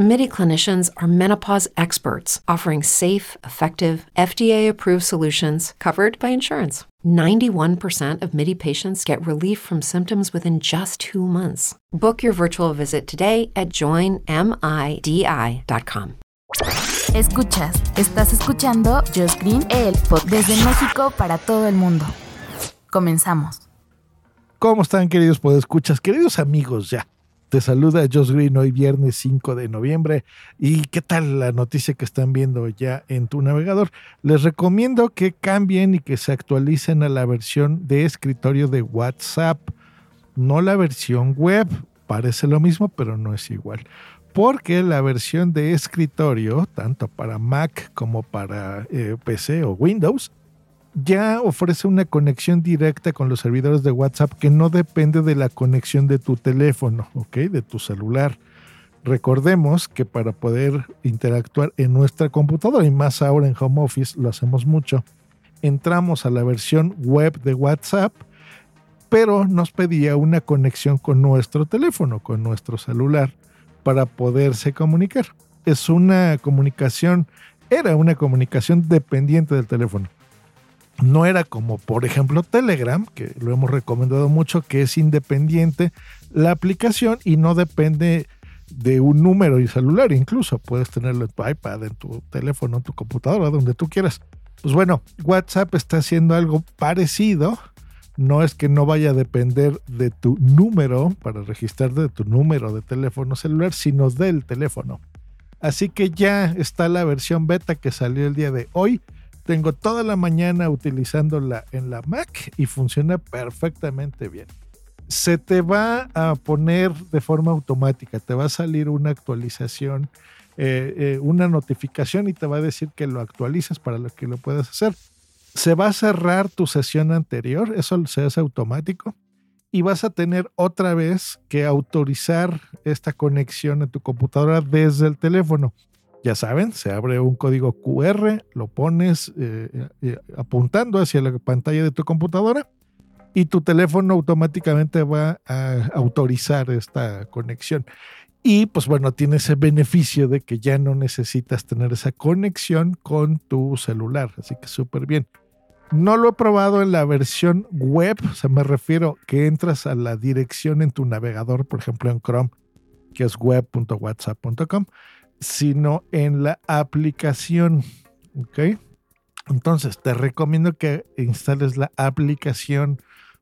MIDI clinicians are menopause experts offering safe, effective, FDA approved solutions covered by insurance. 91% of MIDI patients get relief from symptoms within just two months. Book your virtual visit today at joinmidi.com. Escuchas, estás escuchando Just Green, el pod desde México para todo el mundo. Comenzamos. ¿Cómo están, queridos podescuchas? Queridos amigos, ya. Te saluda Josh Green hoy viernes 5 de noviembre. ¿Y qué tal la noticia que están viendo ya en tu navegador? Les recomiendo que cambien y que se actualicen a la versión de escritorio de WhatsApp, no la versión web. Parece lo mismo, pero no es igual porque la versión de escritorio, tanto para Mac como para eh, PC o Windows, ya ofrece una conexión directa con los servidores de WhatsApp que no depende de la conexión de tu teléfono, ¿ok? De tu celular. Recordemos que para poder interactuar en nuestra computadora, y más ahora en home office lo hacemos mucho, entramos a la versión web de WhatsApp, pero nos pedía una conexión con nuestro teléfono, con nuestro celular para poderse comunicar. Es una comunicación, era una comunicación dependiente del teléfono. No era como, por ejemplo, Telegram, que lo hemos recomendado mucho, que es independiente la aplicación y no depende de un número y celular. Incluso puedes tenerlo en tu iPad, en tu teléfono, en tu computadora, donde tú quieras. Pues bueno, WhatsApp está haciendo algo parecido, no es que no vaya a depender de tu número para registrarte de tu número de teléfono celular, sino del teléfono. Así que ya está la versión beta que salió el día de hoy. Tengo toda la mañana utilizándola en la Mac y funciona perfectamente bien. Se te va a poner de forma automática, te va a salir una actualización, eh, eh, una notificación y te va a decir que lo actualizas para lo que lo puedas hacer se va a cerrar tu sesión anterior, eso se hace automático, y vas a tener otra vez que autorizar esta conexión a tu computadora desde el teléfono. Ya saben, se abre un código QR, lo pones eh, eh, apuntando hacia la pantalla de tu computadora y tu teléfono automáticamente va a autorizar esta conexión. Y pues bueno, tiene ese beneficio de que ya no necesitas tener esa conexión con tu celular. Así que súper bien. No lo he probado en la versión web, o sea, me refiero que entras a la dirección en tu navegador, por ejemplo en Chrome, que es web.whatsapp.com, sino en la aplicación. ¿Ok? Entonces, te recomiendo que instales la aplicación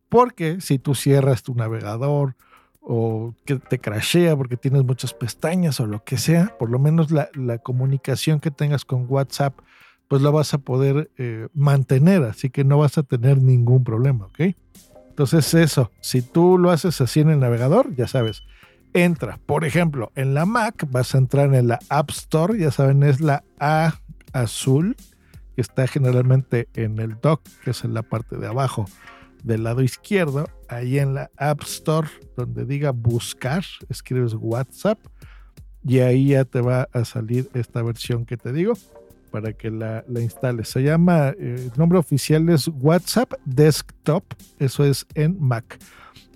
porque si tú cierras tu navegador o que te crashea porque tienes muchas pestañas o lo que sea, por lo menos la, la comunicación que tengas con WhatsApp pues lo vas a poder eh, mantener, así que no vas a tener ningún problema, ¿ok? Entonces eso, si tú lo haces así en el navegador, ya sabes, entra, por ejemplo, en la Mac, vas a entrar en la App Store, ya saben, es la A azul, que está generalmente en el dock, que es en la parte de abajo del lado izquierdo, ahí en la App Store, donde diga buscar, escribes WhatsApp y ahí ya te va a salir esta versión que te digo para que la, la instales. Se llama, eh, el nombre oficial es WhatsApp Desktop, eso es en Mac.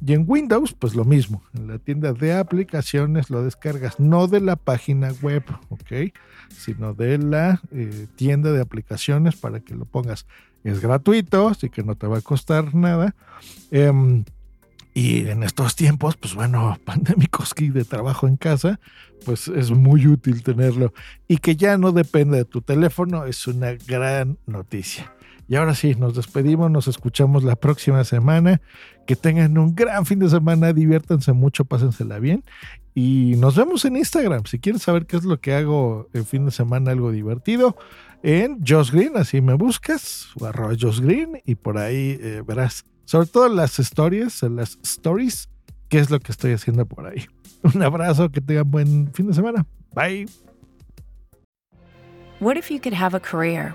Y en Windows, pues lo mismo, en la tienda de aplicaciones lo descargas, no de la página web, ¿ok? Sino de la eh, tienda de aplicaciones para que lo pongas. Es gratuito, así que no te va a costar nada. Em, y en estos tiempos, pues bueno, pandémicos y de trabajo en casa, pues es muy útil tenerlo. Y que ya no depende de tu teléfono es una gran noticia. Y ahora sí, nos despedimos, nos escuchamos la próxima semana. Que tengan un gran fin de semana, diviértanse mucho, pásensela bien. Y nos vemos en Instagram. Si quieres saber qué es lo que hago el fin de semana, algo divertido, en Josh Green, así me buscas, o arroba Josh Green, y por ahí eh, verás sobre todo las stories, las stories, qué es lo que estoy haciendo por ahí. Un abrazo, que tengan buen fin de semana. Bye. What if you could have a career